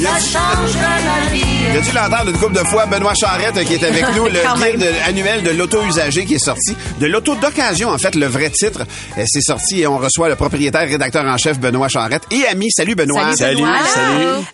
Il a dû l'entendre une couple de fois? Benoît Charrette qui est avec nous, le guide même. annuel de l'auto usagé qui est sorti. De l'auto d'occasion, en fait, le vrai titre. Euh, C'est sorti et on reçoit le propriétaire, rédacteur en chef, Benoît Charrette. Et ami, salut Benoît. Salut, Benoît.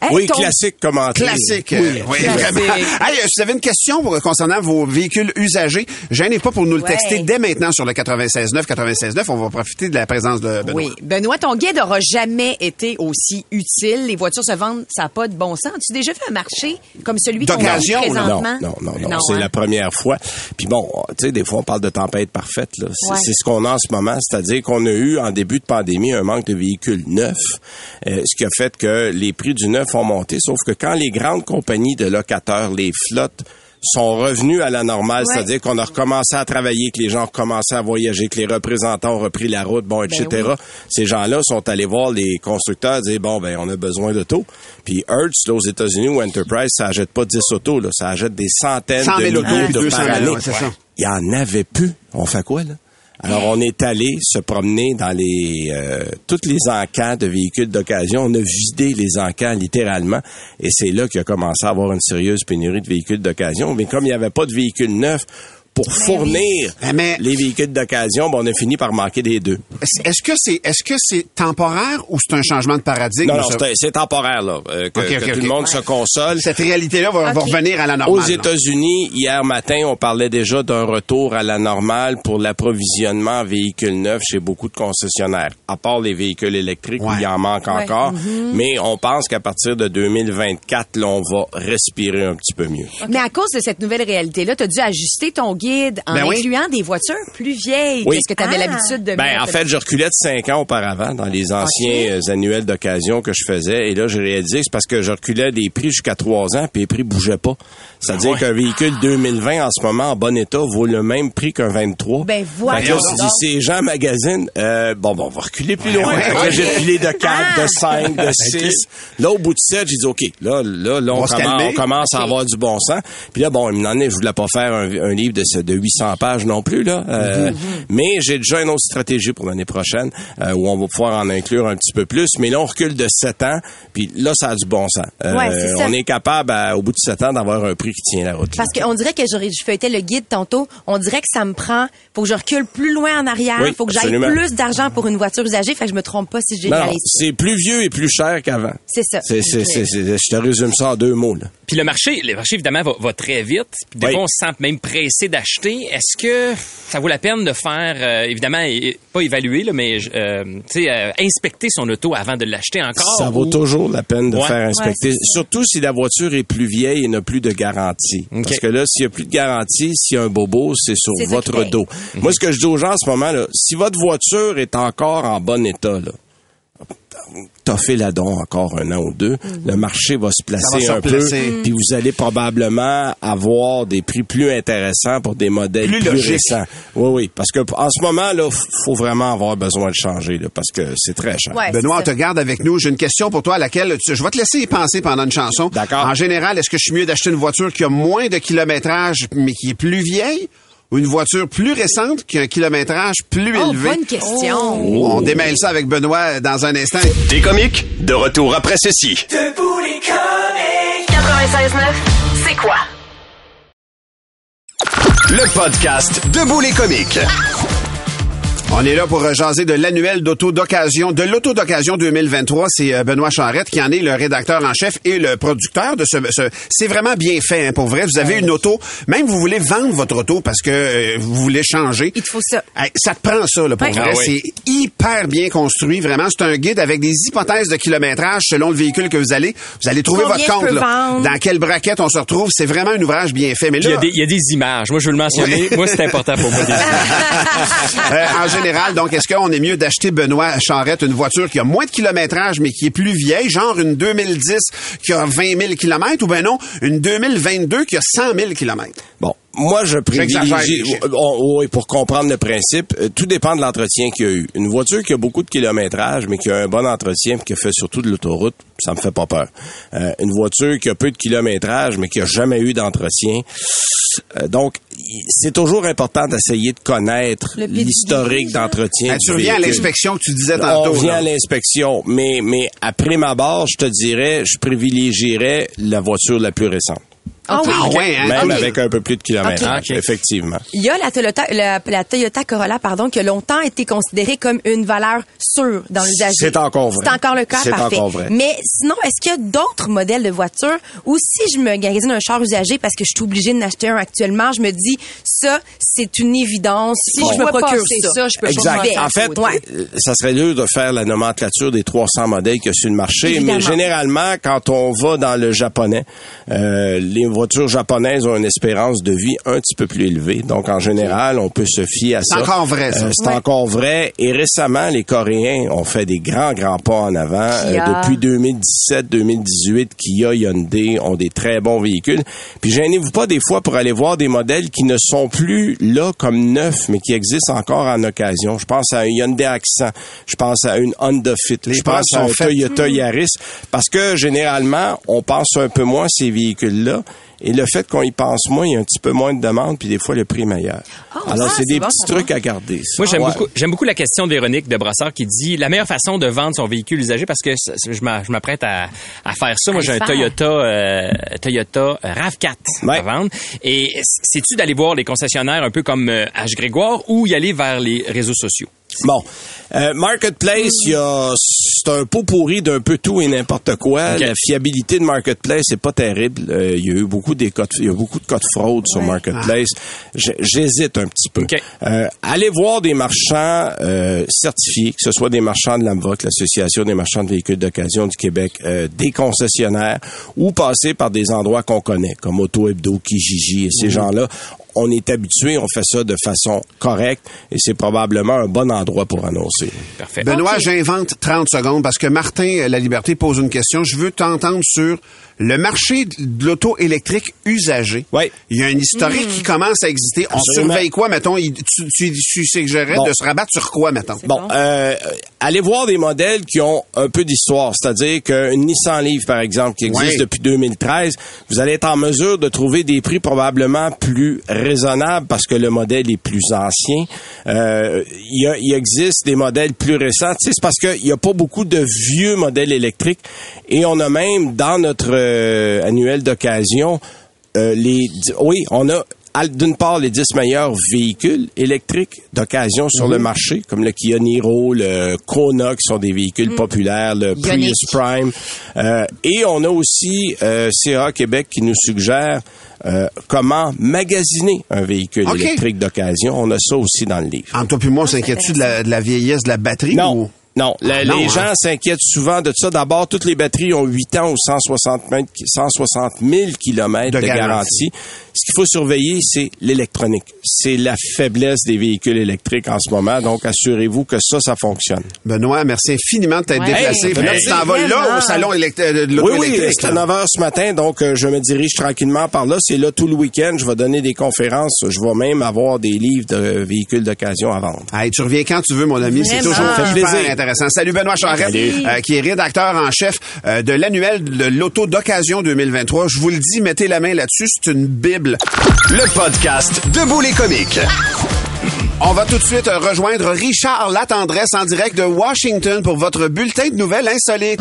Hey, oui, ton- classique commentaire. Classique. Oui, euh, oui, classique. vraiment. Hey, euh, si vous avez une question pour- concernant vos véhicules usagés, gênez pas pour nous le Ouais. texter dès maintenant sur le 96.9. 96.9, on va profiter de la présence de Benoît. Oui. Benoît, ton guide n'aura jamais été aussi utile. Les voitures se vendent, ça n'a pas de bon sens. As-tu déjà fait un marché comme celui qu'on a? Non, non, non, non. c'est hein? la première fois. Puis bon, tu sais, des fois, on parle de tempête parfaite. là. C'est Ouais. ce qu'on a en ce moment. C'est-à-dire qu'on a eu, en début de pandémie, un manque de véhicules neufs, euh, ce qui a fait que les prix du neuf ont monté. Sauf que quand les grandes compagnies de locateurs, les flottes, sont revenus à la normale, Ouais. c'est-à-dire qu'on a recommencé à travailler, que les gens ont recommencé à voyager, que les représentants ont repris la route, bon, etc. Ben oui. Ces gens-là sont allés voir les constructeurs dire bon ben on a besoin d'autos. Puis Hertz là, aux États-Unis ou Enterprise, ça achète pas 10 autos là, ça achète des centaines 100 de 000 autos, milliers puis de 200 par 000, année. Il y en avait plus. On fait quoi là? Alors, on est allé se promener dans les euh, toutes les encans de véhicules d'occasion. On a vidé les encans littéralement, et c'est là qu'il a commencé à avoir une sérieuse pénurie de véhicules d'occasion. Mais comme il n'y avait pas de véhicules neufs pour fournir Ah, mais- les véhicules d'occasion, ben, on a fini par manquer des deux. Est-ce que c'est est-ce que c'est temporaire ou c'est un changement de paradigme? Non, non, ça? c'est temporaire là, euh, que, tout le monde se console. Cette réalité-là va, va revenir à la Aux normale. là. États-Unis, hier matin, on parlait déjà d'un retour à la normale pour l'approvisionnement en véhicules neufs chez beaucoup de concessionnaires, à part les véhicules électriques où Ouais. il y en manque Ouais. encore. Mais on pense qu'à partir de 2024, là, on va respirer un petit peu mieux. Mais à cause de cette nouvelle réalité-là, tu as dû ajuster ton guide en Ben oui. incluant des voitures plus vieilles Oui. que ce que tu avais Ah. l'habitude de Ben, mettre. en fait, je reculais de cinq ans auparavant dans les anciens euh, annuels d'occasion que je faisais. Et là, j'ai réalisé que c'est parce que je reculais des prix jusqu'à trois ans, puis les prix bougeaient pas. C'est-à-dire qu'un véhicule 2020 en ce moment en bon état vaut le même prix qu'un 23. Ben, Fait que là, si ces gens magasinent, euh, bon, bon, on va reculer plus loin. ouais, j'ai reculé de 4, Ah! de 5, de 6. Là, au bout de 7, j'ai dit, OK, là, là, là, on, commence, calmer. on commence à avoir du bon sens. Puis là, bon, il m'en est, je voulais pas faire un, un livre de, de 800 pages non plus, là. Euh, Mhm. Mais j'ai déjà une autre stratégie pour l'année prochaine, euh, où on va pouvoir en inclure un petit peu plus. Mais là, on recule de 7 ans, puis là, ça a du bon sens. Euh, Ouais, c'est ça. on est capable, à- au bout de 7 ans, d'avoir un prix qui tient la route. Parce qu'on dirait que j'aurais, je feuilletais le guide tantôt. On dirait que ça me prend, faut que je recule plus loin en arrière. Oui, faut que j'aille plus d'argent pour une voiture usagée. Fait que je me trompe pas si généralise. c'est plus vieux et plus cher qu'avant. C'est ça. Je te résume ça en deux mots, là. Puis le marché, le marché évidemment va, va très vite. Puis des Oui. fois, on se sent même pressé d'acheter. Est-ce que ça vaut la peine de faire, euh, évidemment, pas évaluer, là, mais euh, tu sais, euh, inspecter son auto avant de l'acheter encore? Ça vaut ou- toujours la peine de Ouais. faire inspecter. Ouais, Surtout si la voiture est plus vieille et n'a plus de garantie. Parce que là, s'il n'y a plus de garantie, s'il y a un bobo, c'est sur votre dos. Moi, ce que je dis aux gens en ce moment, là, si votre voiture est encore en bon état, là, toffez la don encore un an ou deux, le marché va se va placer se un peu, puis vous allez probablement avoir des prix plus intéressants pour des modèles Plus plus, récents. Oui, oui, parce que en ce moment là, faut vraiment avoir besoin de changer là, parce que c'est très cher. Ouais, Benoît, on te garde avec nous. J'ai une question pour toi à laquelle tu- je vais te laisser y penser pendant une chanson. D'accord. En général, est-ce que je suis mieux d'acheter une voiture qui a moins de kilométrage mais qui est plus vieille ou une voiture plus récente qui a un kilométrage plus Oh, élevé? bonne question. On démêle ça avec Benoît dans un instant. Des comiques, de retour après ceci. 96.9, c'est quoi? Le podcast Debout les comiques. On est là pour euh, jaser de l'annuel d'auto d'occasion, de l'auto d'occasion 2023. C'est euh, Benoît Charrette qui en est le rédacteur en chef et le producteur de ce. ce- c'est vraiment bien fait, hein, pour vrai. Vous avez une auto, même vous voulez vendre votre auto parce que euh, vous voulez changer. Il te faut ça. Ça te prend ça, là, pour Ouais. vrai. Ah oui. C'est hyper bien construit, vraiment. C'est un guide avec des hypothèses de kilométrage selon le véhicule que vous allez. Vous allez trouver Combien votre je compte, peux là. Dans quelle braquette on se retrouve. C'est vraiment un ouvrage bien fait. Mais Puis il y, là, a des- il y a des images. Moi, je veux le mentionner. Moi, c'est important pour moi. Des images. Euh, en donc, est-ce qu'on est mieux d'acheter, Benoît Charrette, une voiture qui a moins de kilométrage, mais qui est plus vieille, genre une 2010 qui a 20 000 kilomètres, ou ben non, une 2022 qui a 100 000 kilomètres? Bon, moi, je privilégie... chiffres. Oh, oui, pour comprendre le principe, euh, tout dépend de l'entretien qu'il y a eu. Une voiture qui a beaucoup de kilométrage, mais qui a un bon entretien, puis qui a fait surtout de l'autoroute, ça me fait pas peur. Euh, une voiture qui a peu de kilométrage, mais qui a jamais eu d'entretien... euh, donc, c'est toujours important d'essayer de connaître l'historique d'entretien. Ah, du tu reviens à l'inspection que tu disais On tantôt. vient là. à l'inspection, mais mais après ma barre, je te dirais, je privilégierais la voiture la plus récente. Ah oui. Ah ouais, hein? Même avec un peu plus de kilomètres, Ok. effectivement. Il y a la Toyota, la, la Toyota Corolla, pardon, qui a longtemps été considérée comme une valeur sûre dans l'usager. C'est encore vrai. C'est encore le cas, C'est parfait. encore vrai. Mais sinon, est-ce qu'il y a d'autres modèles de voitures ou si je me magasine un char usagé parce que je suis obligée de n'acheter un actuellement, je me dis, ça, c'est une évidence. Si Bon. je me procure ça, ça, je peux Exact. En fait, Ouais. euh, ça serait dur de faire la nomenclature des 300 modèles qu'il y a sur le marché, Évidemment. mais généralement, quand on va dans le japonais, euh, les voitures japonaises ont une espérance de vie un petit peu plus élevée. Donc, en général, on peut se fier à C'est ça. encore vrai, ça. Euh, c'est encore vrai. Et récemment, les Coréens ont fait des grands, grands pas en avant. Euh, depuis 2017-2018, Kia, Hyundai ont des très bons véhicules. Puis gênez-vous pas des fois pour aller voir des modèles qui ne sont plus là comme neufs, mais qui existent encore en occasion. Je pense à un Hyundai Accent, je pense à une Honda Fit, je pense à un. Toyota Yaris, parce que généralement, on pense un peu moins à ces véhicules-là. Et le fait qu'on y pense moins, il y a un petit peu moins de demande, puis des fois, le prix est meilleur. Alors, ah, c'est des bon, petits va. trucs à garder. ça. Moi, j'aime Ouais. beaucoup, j'aime beaucoup la question de Véronique de Brassard qui dit la meilleure façon de vendre son véhicule usagé parce que je m'a- je m'apprête à, à faire ça. Moi, j'ai un. Toyota, euh, Toyota RAV4 Ouais. à vendre. Et c'est-tu d'aller voir les concessionnaires un peu comme euh, H. Grégoire ou y aller vers les réseaux sociaux? Bon, Euh, Marketplace, c'est un pot pourri d'un peu tout et n'importe quoi. La fiabilité de Marketplace c'est pas terrible. Euh, il y a eu beaucoup des codes, il y a beaucoup de codes fraude sur Marketplace. J'- J'hésite un petit peu. Ok. Euh, allez voir des marchands euh, certifiés, que ce soit des marchands de l'AMVOC, l'Association des marchands de véhicules d'occasion du Québec, euh, des concessionnaires, ou passer par des endroits qu'on connaît, comme Auto Hebdo, Kijiji et ces gens-là. On est habitué, on fait ça de façon correcte et c'est probablement un bon endroit pour annoncer. Parfait. Benoît, j'invente 30 secondes parce que Martin euh, La Liberté pose une question. Je veux t'entendre sur le marché de l'auto électrique usagé. Oui. Il y a un historique qui commence à exister. On Absolument. surveille quoi, mettons? Il- Tu, tu, tu suggérerais Bon. de se rabattre sur quoi, mettons? Bon, euh, allez voir des modèles qui ont un peu d'histoire, c'est-à-dire qu'une Nissan Leaf, par exemple, qui existe Oui. depuis 2013, vous allez être en mesure de trouver des prix probablement plus raisonnables parce que le modèle est plus ancien. Euh, Il y, a- il existe des modèles plus récents. Tu sais, c'est parce qu'il n'y a pas beaucoup de vieux modèles électriques et on a même dans notre annuel d'occasion euh, les oui, on a d'une part les 10 meilleurs véhicules électriques d'occasion sur Mhm. le marché, comme le Kia Niro, le Kona, qui sont des véhicules Mhm. populaires, le. Prius Prime. Euh, et on a aussi euh, CA Québec qui nous suggère euh, comment magasiner un véhicule électrique d'occasion. On a ça aussi dans le livre. Entre toi puis moi, on s'inquiète-tu de la, de la vieillesse de la batterie? Non. ou- Non, la- Ah, non, les hein? gens s'inquiètent souvent de ça. D'abord, toutes les batteries ont 8 ans ou 160 000, 160 000 kilomètres De de, garantie. garantie. Ce qu'il faut surveiller, c'est l'électronique. C'est la faiblesse des véhicules électriques en ce moment. Donc, assurez-vous que ça, ça fonctionne. Benoît, merci infiniment de t'être Ouais. déplacé. Hey, merci. tu t'en vas là au salon élect- euh, de Oui, oui, électrique. c'est à là. 9 h ce matin, donc euh, je me dirige tranquillement par là. C'est là tout le week-end. Je vais donner des conférences. Je vais même avoir des livres de véhicules d'occasion à vendre. Hey, tu reviens quand tu veux, mon ami. C'est toujours fait plaisir. Intéressant. Salut Benoît Charette, euh, qui est rédacteur en chef euh, de l'annuel de l'auto d'occasion 2023. Je vous le dis, mettez la main là-dessus. C'est une bible. Le podcast Debout les comiques. On va tout de suite euh, rejoindre Richard Latendresse en direct de Washington pour votre bulletin de nouvelles insolites.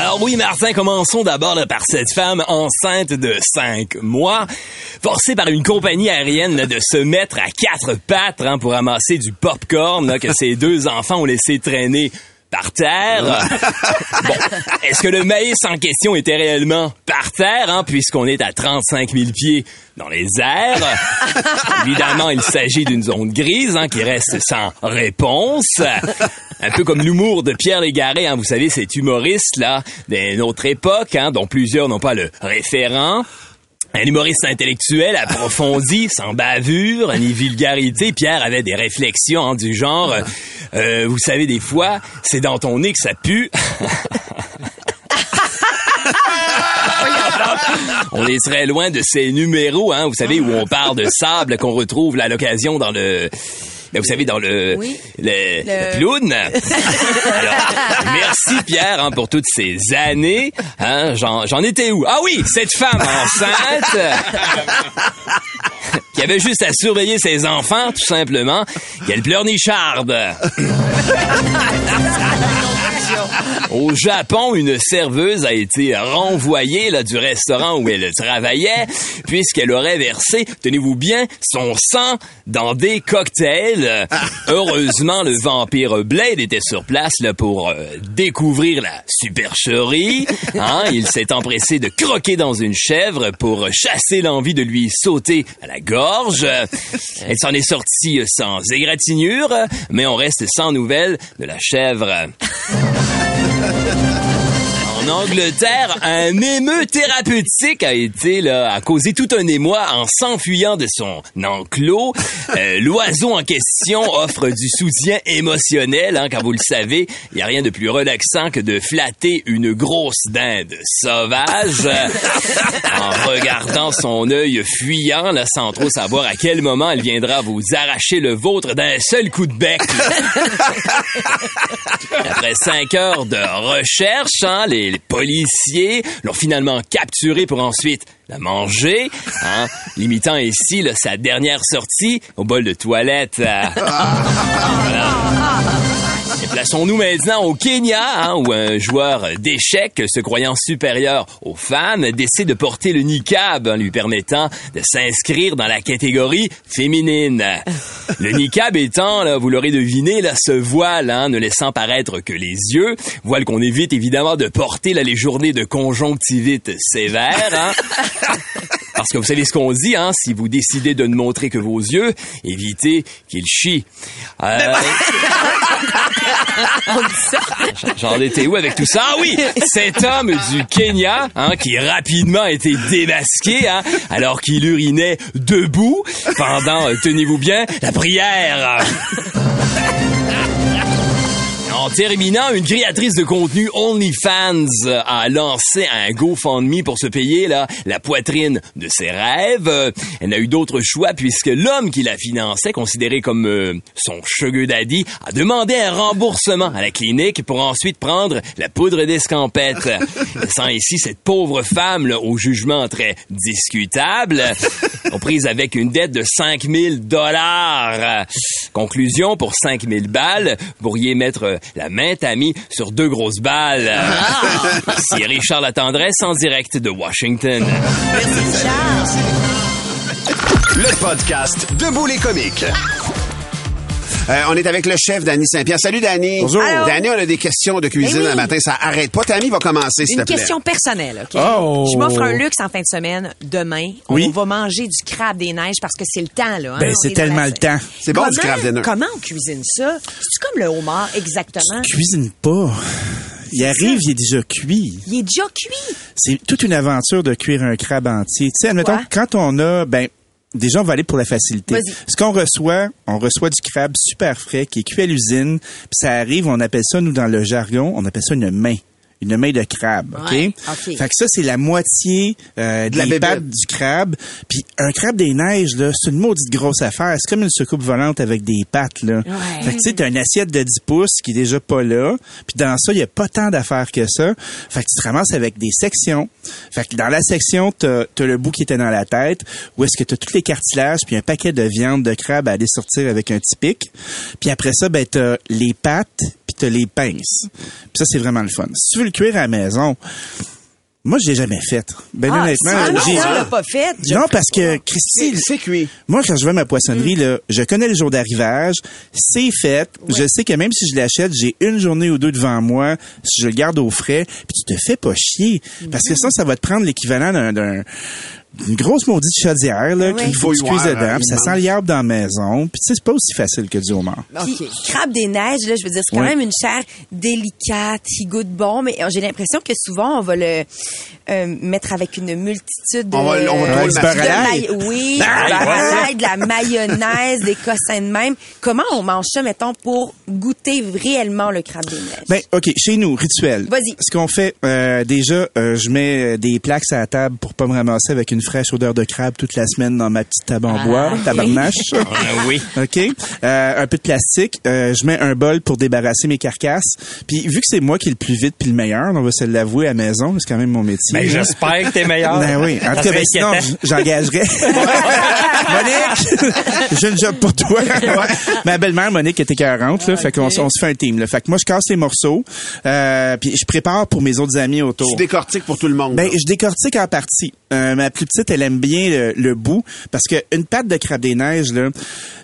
Alors oui, Martin, commençons d'abord par cette femme enceinte de cinq mois, forcée par une compagnie aérienne de se mettre à quatre pattes hein, pour amasser du popcorn là, que ses deux enfants ont laissé traîner par terre. bon, est-ce que le maïs en question était réellement par terre, hein, puisqu'on est à 35 000 pieds dans les airs? Évidemment, il s'agit d'une zone grise hein, qui reste sans réponse. Un peu comme l'humour de Pierre Légaré, hein, vous savez, cet humoriste-là d'une autre époque, hein, dont plusieurs n'ont pas le référent. Un humoriste intellectuel approfondi, sans bavure ni vulgarité. Pierre avait des réflexions hein, du genre, euh, euh, vous savez, des fois, c'est dans ton nez que ça pue. on est très loin de ces numéros, hein, vous savez, où on parle de sable qu'on retrouve à l'occasion dans le... Ben, vous savez, dans le, Oui. le, Le-. Alors, merci Pierre hein, pour toutes ces années. Hein, j'en, j'en étais où? Ah oui, cette femme enceinte qui avait juste à surveiller ses enfants, tout simplement. Quelle pleurnicharde! Au Japon, une serveuse a été renvoyée là, du restaurant où elle travaillait puisqu'elle aurait versé, tenez-vous bien, son sang dans des cocktails. Heureusement, le vampire Blade était sur place là, pour euh, découvrir la supercherie. Hein, il s'est empressé de croquer dans une chèvre pour chasser l'envie de lui sauter à la gorge. Elle s'en est sortie sans égratignure, mais on reste sans nouvelles de la chèvre. ハハハハ! En Angleterre, un émeu thérapeutique a été là, a causé tout un émoi en s'enfuyant de son enclos. Euh, L'oiseau en question offre du soutien émotionnel, hein, car vous le savez, il n'y a rien de plus relaxant que de flatter une grosse dinde sauvage en regardant son œil fuyant, là, sans trop savoir à quel moment elle viendra vous arracher le vôtre d'un seul coup de bec. Après cinq heures de recherche, hein, les, les policiers l'ont finalement capturé pour ensuite la manger, hein, limitant ainsi là, sa dernière sortie au bol de toilette. euh. Voilà. Plaçons-nous maintenant au Kenya, hein, où un joueur d'échecs, se croyant supérieur aux femmes, décide de porter le niqab, lui permettant de s'inscrire dans la catégorie féminine. Le niqab étant, là, vous l'aurez deviné, là, ce voile, hein, ne laissant paraître que les yeux, voile qu'on évite évidemment de porter là, les journées de conjonctivite sévère. Hein. Parce que vous savez ce qu'on dit, hein, si vous décidez de ne montrer que vos yeux, évitez qu'ils chient. Euh, J'en étais où avec tout ça? Ah oui! Cet homme du Kenya, hein, qui rapidement a été démasqué, hein, alors qu'il urinait debout pendant, euh, tenez-vous bien, la prière. En terminant, une créatrice de contenu OnlyFans euh, a lancé un GoFundMe pour se payer là, la poitrine de ses rêves. Elle n'a eu d'autre choix puisque l'homme qui la finançait, considéré comme euh, son sugar daddy, a demandé un remboursement à la clinique pour ensuite prendre la poudre d'escampette. Laissant ici cette pauvre femme là, au jugement très discutable, aux prises avec une dette de 5000 dollars. Conclusion, pour 5000 balles, vous pourriez mettre euh, la main amie sur deux grosses balles. C'est Richard Latendresse en direct de Washington. Le podcast Debout les comiques. Euh, on est avec le chef Danny Saint-Pierre. Salut Danny. Bonjour. Allô. Danny, on a des questions de cuisine Eh oui. le matin. Ça arrête pas. Tammy va commencer, s'il te Une plaît. question personnelle, OK? Oh. Je m'offre un luxe en fin de semaine. Demain, Oui. on va manger du crabe des neiges parce que c'est le temps, là. hein? Ben, c'est tellement la- le temps. C'est bon, du Comment- craft dinner. Comment on cuisine ça? C'est comme le homard, exactement? Cuisine pas. Il arrive, il est déjà cuit. Il est déjà cuit. C'est toute une aventure de cuire un crabe entier. Tu sais, admettons, Quoi? quand on a, ben, déjà, on va aller pour la facilité. Ce qu'on reçoit, on reçoit du crabe super frais qui est cuit à l'usine, puis ça arrive, on appelle ça, nous, dans le jargon, on appelle ça une main. Une main de crabe, OK? Ouais, OK. Fait que ça, c'est la moitié euh, de la bébête. pattes du crabe. Puis un crabe des neiges, là, c'est une maudite grosse affaire. C'est comme une soucoupe volante avec des pattes, là. Ouais. Fait que tu sais, t'as une assiette de 10 pouces qui est déjà pas là. Puis dans ça, il y a pas tant d'affaires que ça. Fait que tu te ramasses avec des sections. Fait que dans la section, t'as as le bout qui était dans la tête, où est-ce que t'as tous les cartilages, puis un paquet de viande de crabe à aller sortir avec un petit pic. Puis après ça, ben t'as les pattes, t'as les pinces. Puis ça, c'est vraiment le fun. Si tu veux le cuire à la maison, moi, je l'ai jamais fait. Ben Ah, honnêtement, j'ai... pas fait. Non, parce que Christy, C'est cuit. moi, quand je vais à ma poissonnerie, Mm. là, je connais le jour d'arrivage, c'est fait. Je sais que même si je l'achète, j'ai une journée ou deux devant moi, si je le garde au frais, puis tu te fais pas chier. Parce que ça, ça va te prendre l'équivalent d'un... d'une grosse maudite chaudière là qu'il faut Bouilloire, dedans, puis ça immense. sent l'herbe dans la maison, puis tu sais c'est pas aussi facile que du homard. Puis, OK. crabe des neiges, là, je veux dire, c'est quand même une chair délicate, qui goûte bon, mais j'ai l'impression que souvent, on va le euh, mettre avec une multitude de... On va- on va de maille- Oui, Ah, de la mayonnaise, des cossins de même. Comment on mange ça, mettons, pour goûter réellement le crabe des neiges? Ben, OK, chez nous, rituel. Vas-y. Ce qu'on fait, euh, déjà, euh, je mets euh, des plaques à la table pour pas me ramasser avec une fraîche odeur de crabe toute la semaine dans ma petite table en bois, tabarnache. Ah, oui. OK? Euh, un peu de plastique. Euh, je mets un bol pour débarrasser mes carcasses. Puis, vu que c'est moi qui est le plus vite puis le meilleur, on va se l'avouer à la maison, c'est quand même mon métier. Ben, j'espère que t'es meilleur. Ben oui. En tout cas, ben, sinon, j'engagerais. Monique, j'ai une job pour toi. Ma belle-mère, Monique, était 40, là. Fait qu'on on se fait un team, là. Fait que moi, je casse les morceaux, euh, puis je prépare pour mes autres amis autour. Tu décortiques pour tout le monde. Ben, là. je décortique en partie. Euh, ma plus petite, elle aime bien le, le bout parce que une patte de crabe des neiges, là,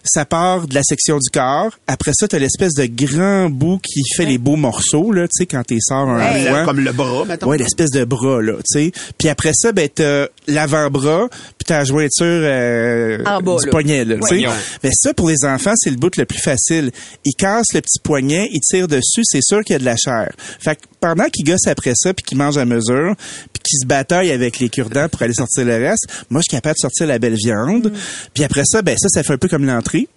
ça part de la section du corps. Après ça, t'as l'espèce de grand bout qui fait les beaux morceaux, là, tu sais, quand t'es sors un Comme le- fois. Comme le bras, mettons. Ouais, l'espèce de bras, là, tu sais. Puis après ça, ben, t'as l'avant-bras, puis t'as la jointure euh, du là. poignet, là, tu sais. Ouais. Mais ça, pour les enfants, c'est le bout le plus facile. Ils cassent le petit poignet, ils tirent dessus, c'est sûr qu'il y a de la chair. Fait que pendant qu'ils gossent après ça, puis qu'ils mangent à mesure, puis qu'ils se bataillent avec les cure-dents pour aller sortir le reste, moi, je suis capable de sortir la belle viande. Puis après ça, ben ça, ça fait un peu comme l'entrée.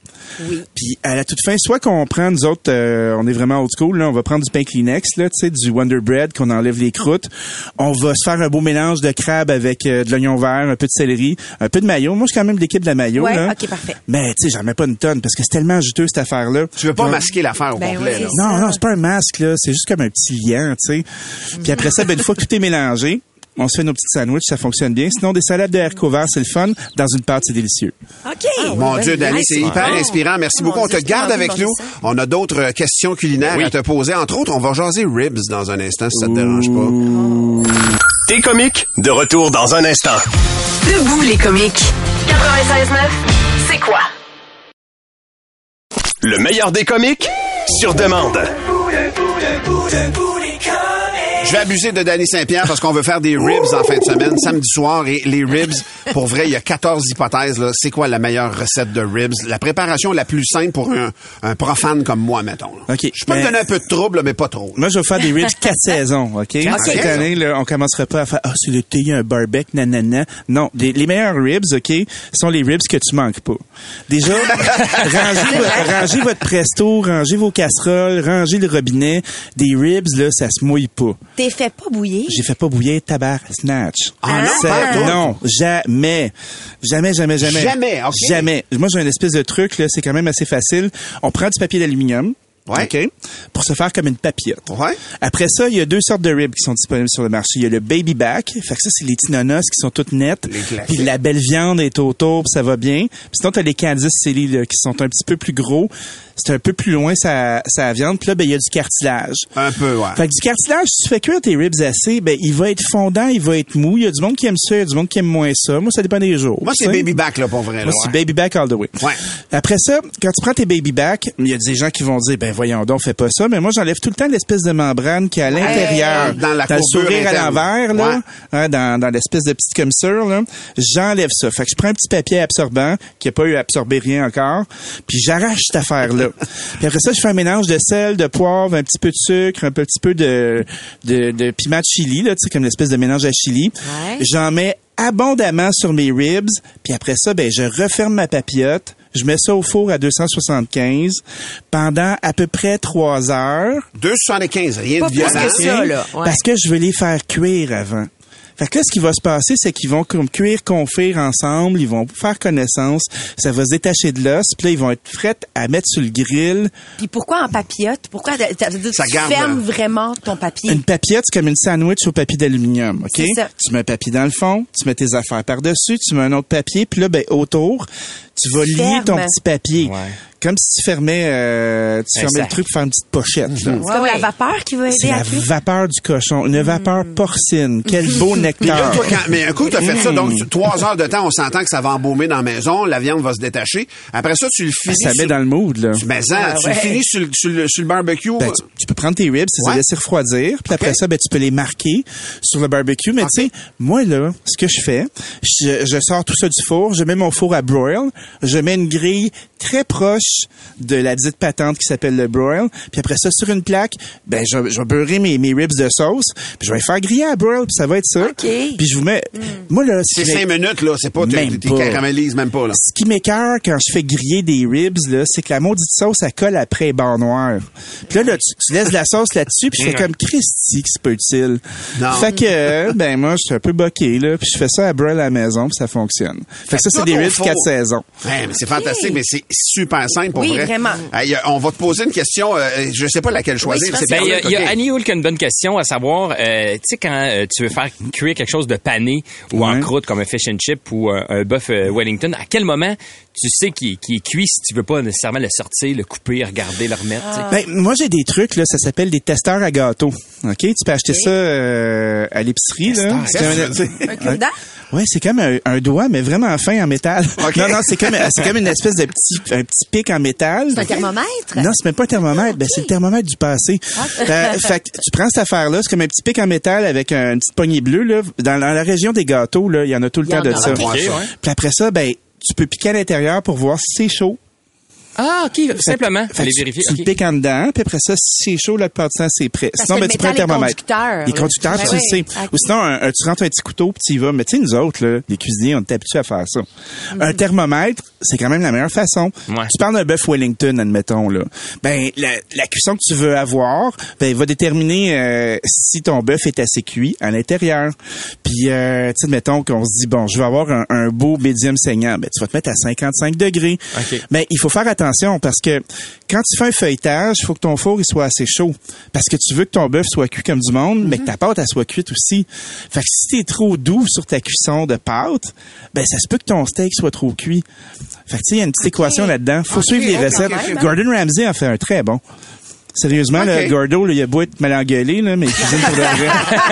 Puis à la toute fin, soit qu'on prend, nous autres, euh, on est vraiment old school, là, on va prendre du pain Kleenex, là, tu sais, du Wonder Bread, qu'on enlève les croûtes. On va se faire un beau mélange de crabe avec euh, de l'oignon vert, un peu de céleri, un peu de mayo. Moi, je suis quand même de l'équipe de la mayo, Ouais, là. ok, parfait. Mais, tu sais, j'en mets pas une tonne parce que c'est tellement juteux, cette affaire-là. Tu veux pas masquer l'affaire au Ben complet, oui, là. non, non, c'est pas un masque, là. C'est juste comme un petit liant, tu sais. Puis après ça, ben, une fois que tout est mélangé, on se fait nos petits sandwichs, ça fonctionne bien. Sinon, des salades de haricots verts, c'est le fun. Dans une pâte, c'est délicieux. OK. Mon Ouais, Dieu, Danny, nice. c'est hyper inspirant. Merci Oh, beaucoup. On te garde avec nous. ça. On a d'autres questions culinaires à te poser. Entre autres, on va jaser ribs dans un instant, si ça te dérange pas. T'es comique, de retour dans un instant. Debout les comiques. 96.9, c'est quoi? Le meilleur des comiques, sur demande. Je vais abuser de Danny Saint-Pierre parce qu'on veut faire des ribs en fin de semaine, samedi soir. Et les ribs, pour vrai, il y a 14 hypothèses. là. C'est quoi la meilleure recette de ribs? La préparation la plus simple pour un, un profane comme moi, mettons. là. OK, Je peux mais- te donner un peu de trouble, mais pas trop. Moi, je vais faire des ribs quatre saisons, OK? Cette saisons? année, là, on commencera pas à faire, ah, c'est l'été, il y a un barbecue, nanana. Non, des- les meilleurs ribs, OK, sont les ribs que tu manques pas. Déjà, rangez, rangez votre presto, rangez vos casseroles, rangez le robinet. Des ribs, là, ça se mouille pas. T'es fait pas bouillir? J'ai fait pas bouillir tabac snatch. Ah non, non, jamais. Jamais, jamais, jamais. Jamais, OK. Jamais. Moi, j'ai une espèce de truc, là, c'est quand même assez facile. On prend du papier d'aluminium. Ouais. OK? Pour se faire comme une papillote. Ouais. Après ça, il y a deux sortes de ribs qui sont disponibles sur le marché. Il y a le baby back. Fait que ça, c'est les tinonos qui sont toutes nettes. Les classiques. Puis la belle viande est autour, puis ça va bien. Puis sinon, t'as les Silly, là, qui sont un petit peu plus gros. C'est un peu plus loin, sa, sa viande. Puis là, ben, il y a du cartilage. Un peu, ouais. Fait que du cartilage, si tu fais cuire tes ribs assez, ben, il va être fondant, il va être mou. Il y a du monde qui aime ça, il y a du monde qui aime moins ça. Moi, ça dépend des jours. Moi, c'est baby back, là, pour vrai. là. Moi, c'est baby back all the way. Ouais. Après ça, quand tu prends tes baby back, il y a des gens qui vont dire, ben voyons donc, fais pas ça. Mais moi, j'enlève tout le temps l'espèce de membrane qui est à l'intérieur, dans la le courbure sourire à l'envers, là, Ouais. hein, dans, dans l'espèce de petite commissure, là. J'enlève ça. Fait que je prends un petit papier absorbant qui a pas eu à absorber rien encore, puis j'arrache cette affaire-là. Puis après ça, je fais un mélange de sel, de poivre, un petit peu de sucre, un petit peu de, de, de piment de chili, là, tu sais, comme l'espèce de mélange à chili. Ouais. J'en mets abondamment sur mes ribs, puis après ça, ben, je referme ma papillote, je mets ça au four à 275 pendant à peu près trois heures. 2,75, rien Pas de violent. que ça, là. Ouais. Parce que je veux les faire cuire avant. Fait que là, ce qui va se passer, c'est qu'ils vont comme cuire, confire ensemble, ils vont faire connaissance, ça va se détacher de l'os, puis là, ils vont être prêts à mettre sur le grill. Puis pourquoi en papillote? Pourquoi tu Ça garde, fermes vraiment ton papier? Une papillote, c'est comme une sandwich au papier d'aluminium, OK? C'est ça. Tu mets un papier dans le fond, tu mets tes affaires par-dessus, tu mets un autre papier, puis là, ben, autour, tu vas lier ton petit papier. Ouais. Comme si tu fermais, euh, tu Un fermais le truc pour faire une petite pochette. là. C'est comme la vapeur qui va C'est aider à la cuire. vapeur du cochon, une vapeur porcine. Quel beau là, nectar. toi, quand- mais un coup, tu as fait ça, donc trois heures de temps, on s'entend que ça va embaumer dans la maison, la viande va se détacher. Après ça, tu le finis. ça met dans le mood, là. Mais ça, tu le finis sur, le- sur le, sur le barbecue. Ben, tu, tu peux prendre tes ribs, tu les Ouais. laisser refroidir, puis après ça, ben, tu peux les marquer sur le barbecue. Mais tu sais, moi, là, ce que je fais, je, je sors tout ça du four, je mets mon four à broil, je mets une grille très proche de la dite patente qui s'appelle le broil, puis après ça, sur une plaque, ben, je, je vais beurrer mes, mes ribs de sauce, puis je vais les faire griller à broil, puis ça va être ça. Puis je vous mets... Moi, là, ce c'est cinq minutes, là. C'est pas, tu caramélises même pas, là. ce qui m'écœure quand je fais griller des ribs, là, c'est que la maudite sauce, elle colle après les barres noires. Puis là, là, tu, tu laisses de la sauce là-dessus, puis je fais comme Christy que c'est pas utile. Non. Fait que, ben moi, je suis un peu boqué, là, puis je fais ça à broil à la maison, puis ça fonctionne. Fait que ça, c'est des ribs 4 saisons. Ouais, mais c'est fantastique, mais c'est super simple pour Oui, vrai. vraiment. Hey, on va te poser une question, euh, je sais pas laquelle choisir. Ben, il y a, y. Annie Hull qui a une bonne question à savoir, euh, tu sais, quand euh, tu veux faire cuire quelque chose de pané ou en croûte comme un fish and chip ou un, un bœuf euh, Wellington, à quel moment tu sais qu'il est cuit si tu veux pas nécessairement le sortir, le couper, regarder, le remettre? sais? Ben, moi, j'ai des trucs, là, ça s'appelle des testeurs à gâteau. OK? Tu peux acheter ça euh, à l'épicerie, là. Un- Un cure-dent? Ouais, c'est comme un, un doigt, mais vraiment fin en métal. Non, non, c'est comme, c'est comme une espèce de petit, un petit pic en métal. C'est un thermomètre? Non, c'est même pas un thermomètre. Ben, c'est le thermomètre du passé. Euh, fait que tu prends cette affaire-là, c'est comme un petit pic en métal avec un- une petite poignée bleue, là. Dans, dans la région des gâteaux, là, il y en a tout le temps de a. ça. Ok, ouais. Puis après ça, ben, tu peux piquer à l'intérieur pour voir si c'est chaud. Ah, OK, simplement, Fait fallait que tu- vérifier. Tu, le ok. piques en dedans, puis après ça, si c'est chaud, la plupart du temps, c'est prêt. Parce sinon, ben, le tu prends un thermomètre. Les conducteurs, Ben tu le oui. sais. Ok. Ou sinon, un- un- tu rentres un petit couteau, puis tu y vas. Mais tu sais, nous autres, là, les cuisiniers, on est habitués à faire ça. Un thermomètre, c'est quand même la meilleure façon. Ouais. Tu parles d'un bœuf Wellington, admettons, là. Ben, la, la cuisson que tu veux avoir, ben, va déterminer euh, si ton bœuf est assez cuit à l'intérieur. Puis, euh, tu sais, admettons qu'on se dit, bon, je veux avoir un, un beau médium saignant. Ben, tu vas te mettre à 55 degrés. Mais il faut faire attention parce que quand tu fais un feuilletage, il faut que ton four il soit assez chaud. Parce que tu veux que ton bœuf soit cuit comme du monde, mais que ta pâte elle soit cuite aussi. Fait que si t'es trop doux sur ta cuisson de pâte, ben ça se peut que ton steak soit trop cuit. Fait que tu sais, il y a une petite équation là-dedans. Faut suivre les recettes. Gordon Ramsay en fait un très bon. Sérieusement, le Gordo, là, il a beau être mal engueulé, là, mais il cuisine pour de vrai.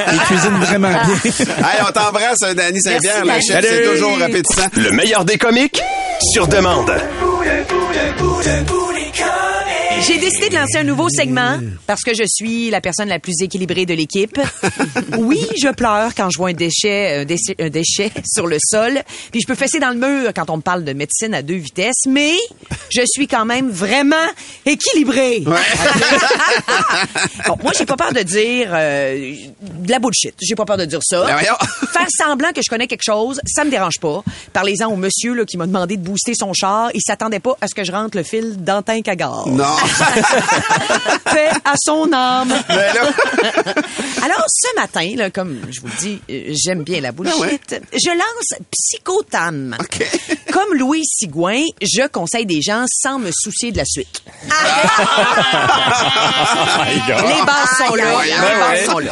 il cuisine vraiment bien. Hey, on t'embrasse, euh, Danny Saint-Pierre. La Merci, chef, c'est toujours répétissant. Le meilleur des comiques, sur demande. 不得不，不得不离开。J'ai décidé de lancer un nouveau segment parce que je suis la personne la plus équilibrée de l'équipe. Oui, je pleure quand je vois un déchet, un déchet, un déchet sur le sol, puis je peux fesser dans le mur quand on me parle de médecine à deux vitesses, mais je suis quand même vraiment équilibrée. bon, moi, j'ai pas peur de dire euh, de la bullshit. J'ai pas peur de dire ça. Ben. Faire semblant que je connais quelque chose, ça me dérange pas. Parlez-en au monsieur là, qui m'a demandé de booster son char. Il s'attendait pas à ce que je rentre le fil à gaz. Non. Paix à son âme. Ben Alors, ce matin, là, comme je vous le dis, euh, j'aime bien la bullshit. Ah ouais. Je lance Psychotam. Comme Louis Sigouin, je conseille des gens sans me soucier de la suite. Les bases sont là. Les bases Ouais. sont là.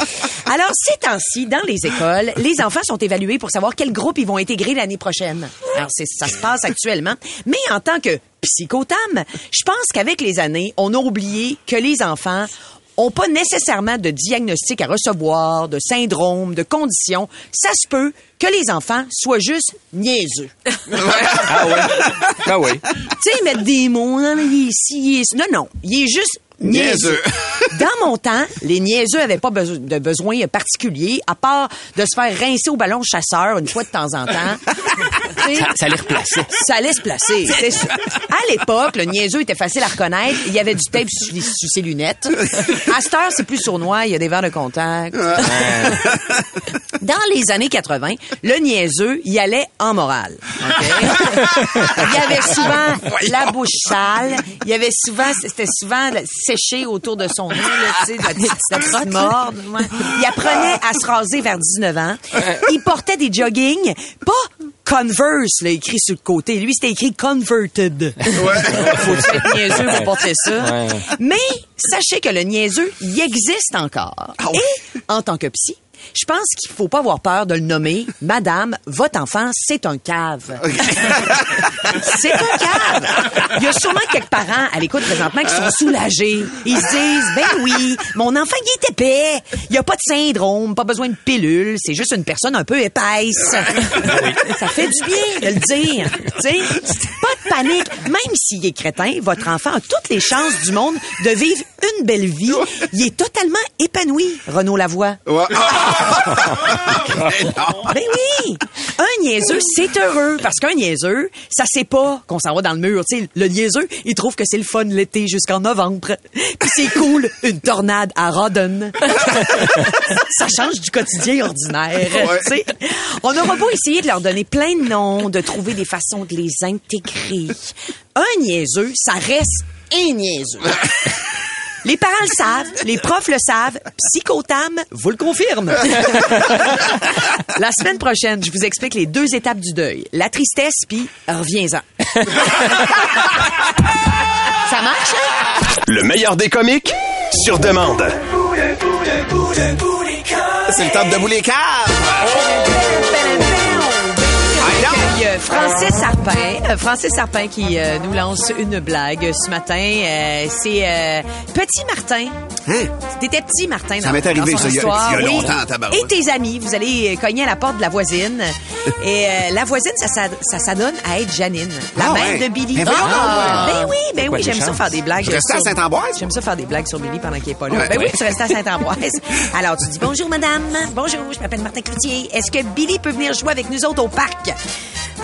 Alors, ces temps-ci, dans les écoles, les enfants sont évalués pour savoir quel groupe ils vont intégrer l'année prochaine. Alors, ça se passe actuellement. Mais en tant que psychotam, je pense qu'avec les années, on a oublié que les enfants ont pas nécessairement de diagnostic à recevoir, de syndrome, de conditions. Ça se peut que les enfants soient juste niaiseux. Ah ouais. Ah ouais. tu sais, mettre des mots, non, il est ici, il est... Non, non, il est juste niaiseux. Niaiseux. Dans mon temps, les niaiseux avaient pas beso- de besoin particulier, à part de se faire rincer au ballon chasseur une fois de temps en temps. Ça, allait se placer, c'est sûr. À l'époque, le niaiseux était facile à reconnaître. Il y avait du tape sur, ses lunettes. À cette heure, c'est plus sournois. Il y a des verres de contact. Dans les années 80, le niaiseux, il allait en morale. Il y avait souvent la bouche sale. Il y avait souvent, c'était souvent séché autour de son nez, là, tu sais, la petite, la petite morde. ouais. Il apprenait à se raser vers 19 ans. Il portait des jogging, pas Converse, là, écrit sur le côté. Lui, c'était écrit Converted. Faut être niaiseux pour porter ça. Ouais. Mais sachez que le niaiseux, il existe encore. Et en tant que psy, Je pense qu'il faut pas avoir peur de le nommer. Madame, votre enfant, c'est un cave. c'est un cave. Il y a sûrement quelques parents à l'écoute présentement qui sont soulagés. Ils se disent, ben oui, mon enfant, il est épais. Il y a pas de syndrome, pas besoin de pilule. C'est juste une personne un peu épaisse. Ça fait du bien de le dire. Pas de panique. Même s'il est crétin, votre enfant a toutes les chances du monde de vivre une belle vie. Il est totalement épanoui, Renaud Lavoie. Ouais. Ben oui! Un niaiseux, c'est heureux. Parce qu'un niaiseux, ça sait pas qu'on s'en va dans le mur. Le niaiseux, il trouve que c'est le fun l'été jusqu'en novembre. Puis c'est cool, une tornade à Rodden. ça change du quotidien ordinaire. On aura beau essayer de leur donner plein de noms, de trouver des façons de les intégrer. Un niaiseux, ça reste un niaiseux. Les parents le savent, les profs le savent, Psychotam vous le confirme. La semaine prochaine, je vous explique les deux étapes du deuil. La tristesse, puis reviens-en. Ça marche, hein? Le meilleur des comiques, sur demande. C'est le temps de debout les caves. Il y a Francis Sarpin, euh, Francis Sarpin qui euh, nous lance une blague ce matin. Euh, c'est euh, Petit Martin. Hein? T'étais petit, Martin. Ça dans- m'est arrivé, ça, il y a- histoire. il y a Oui. longtemps, tabarouette. Et tes amis, vous allez cogner à la porte de la voisine. Et euh, la voisine, ça, s'ad- ça s'adonne à être Janine, la Ah mère ouais? de Billy. Ben Ah! Ben oui, ben oui, de j'aime ça faire des blagues. Je restais à sur- Saint-Ambroise? J'aime ça faire des blagues sur Billy pendant qu'il est pas là. Ouais. ben oui, tu restais à Saint-Ambroise. Alors, tu dis bonjour, madame. Bonjour, je m'appelle Martin Cloutier. Est-ce que Billy peut venir jouer avec nous autres au parc?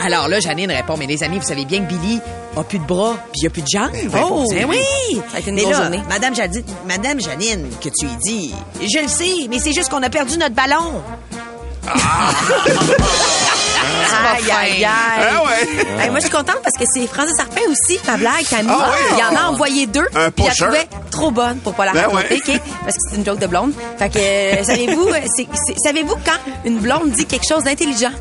Alors là, Janine répond, mais les amis, vous savez bien que Billy a plus de bras, puis il a plus de jambes. Oh! Ben oui! Ça a été une Mais là, journée. Madame, Jadine- Madame Janine, que tu y dis, je le sais, mais c'est juste qu'on a perdu notre ballon. Aïe, aïe, aïe. Ah ouais. Hey, moi, je suis contente parce que c'est Francis Sarpin aussi, ma blague, Camille. Ah oui? Il en a envoyé deux. Un puis pusher. trouvait trop bonne pour pas la Ben raconter, ouais. OK? Parce que c'est une joke de blonde. Fait que, euh, savez-vous, euh, savez-vous quand une blonde dit quelque chose d'intelligent?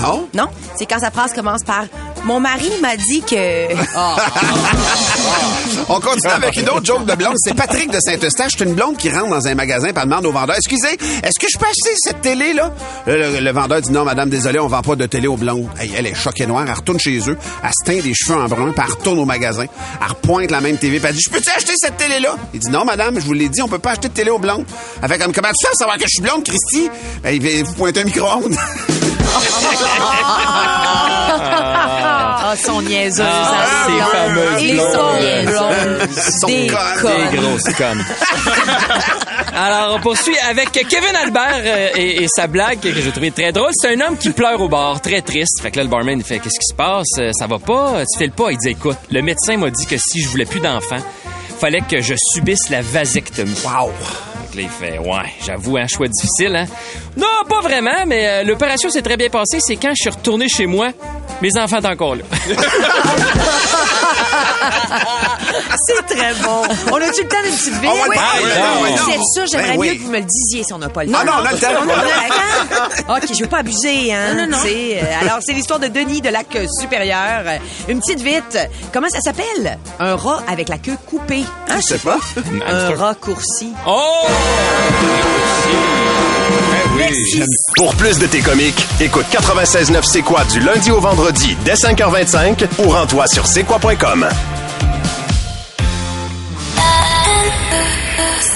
Non? Non? C'est quand sa phrase commence par Mon mari m'a dit que. On continue avec une autre joke de blonde. C'est Patrick de Saint-Eustache. C'est une blonde qui rentre dans un magasin et elle demande au vendeur Excusez, est-ce que je peux acheter cette télé-là? Le, le- le vendeur dit Non, madame, désolé, on vend pas de télé aux blondes. Hey, elle est choquée noire. Elle retourne chez eux. Elle se teint des cheveux en brun. Puis elle retourne au magasin. Elle repointe la même TV. Puis elle dit Je peux-tu acheter cette télé-là? Il dit Non, madame, je vous l'ai dit, on peut pas acheter de télé aux blondes. Elle fait comme Comment tu fais savoir que je suis blonde, Christy? Ben, Vous pointez un micro-ondes. Ah, son niaiseuse. Ah, elle. ces fameuses Et blondes. son Yes. blonde. Son Des conne. connes. Des grosses connes. Alors, on poursuit avec Kevin Albert euh, et, et sa blague que j'ai trouvé très drôle. C'est un homme qui pleure au bar, très triste. Fait que là, le barman, il fait Qu'est-ce qui se passe? Euh, Ça va pas? Tu files pas? Il dit Écoute, le médecin m'a dit que si je voulais plus d'enfants, fallait que je subisse la vasectomie. Wow. Fait Ouais, j'avoue, un choix difficile, hein Non, pas vraiment, mais euh, l'opération s'est très bien passée. C'est quand je suis retourné chez moi, mes enfants sont encore là. C'est très bon. On a-tu le temps d'une petite ville? Oui. Ah, ouais, oui, non. C'est ça, j'aimerais Ben oui. mieux que vous me le disiez si on n'a pas le temps. Ah non, on a le temps. On a le temps. OK, je veux pas abuser, hein. Non, non, non. Euh, alors, c'est l'histoire de Denis de Lac Supérieur. Euh, Une petite vite. Comment ça s'appelle? Un rat avec la queue coupée. Hein? Je sais pas. Un rat coursi. Oh Merci. Pour plus de tes comiques, écoute 96.9 C'est quoi du lundi au vendredi dès 5h25 ou rends-toi sur c'est quoi.com.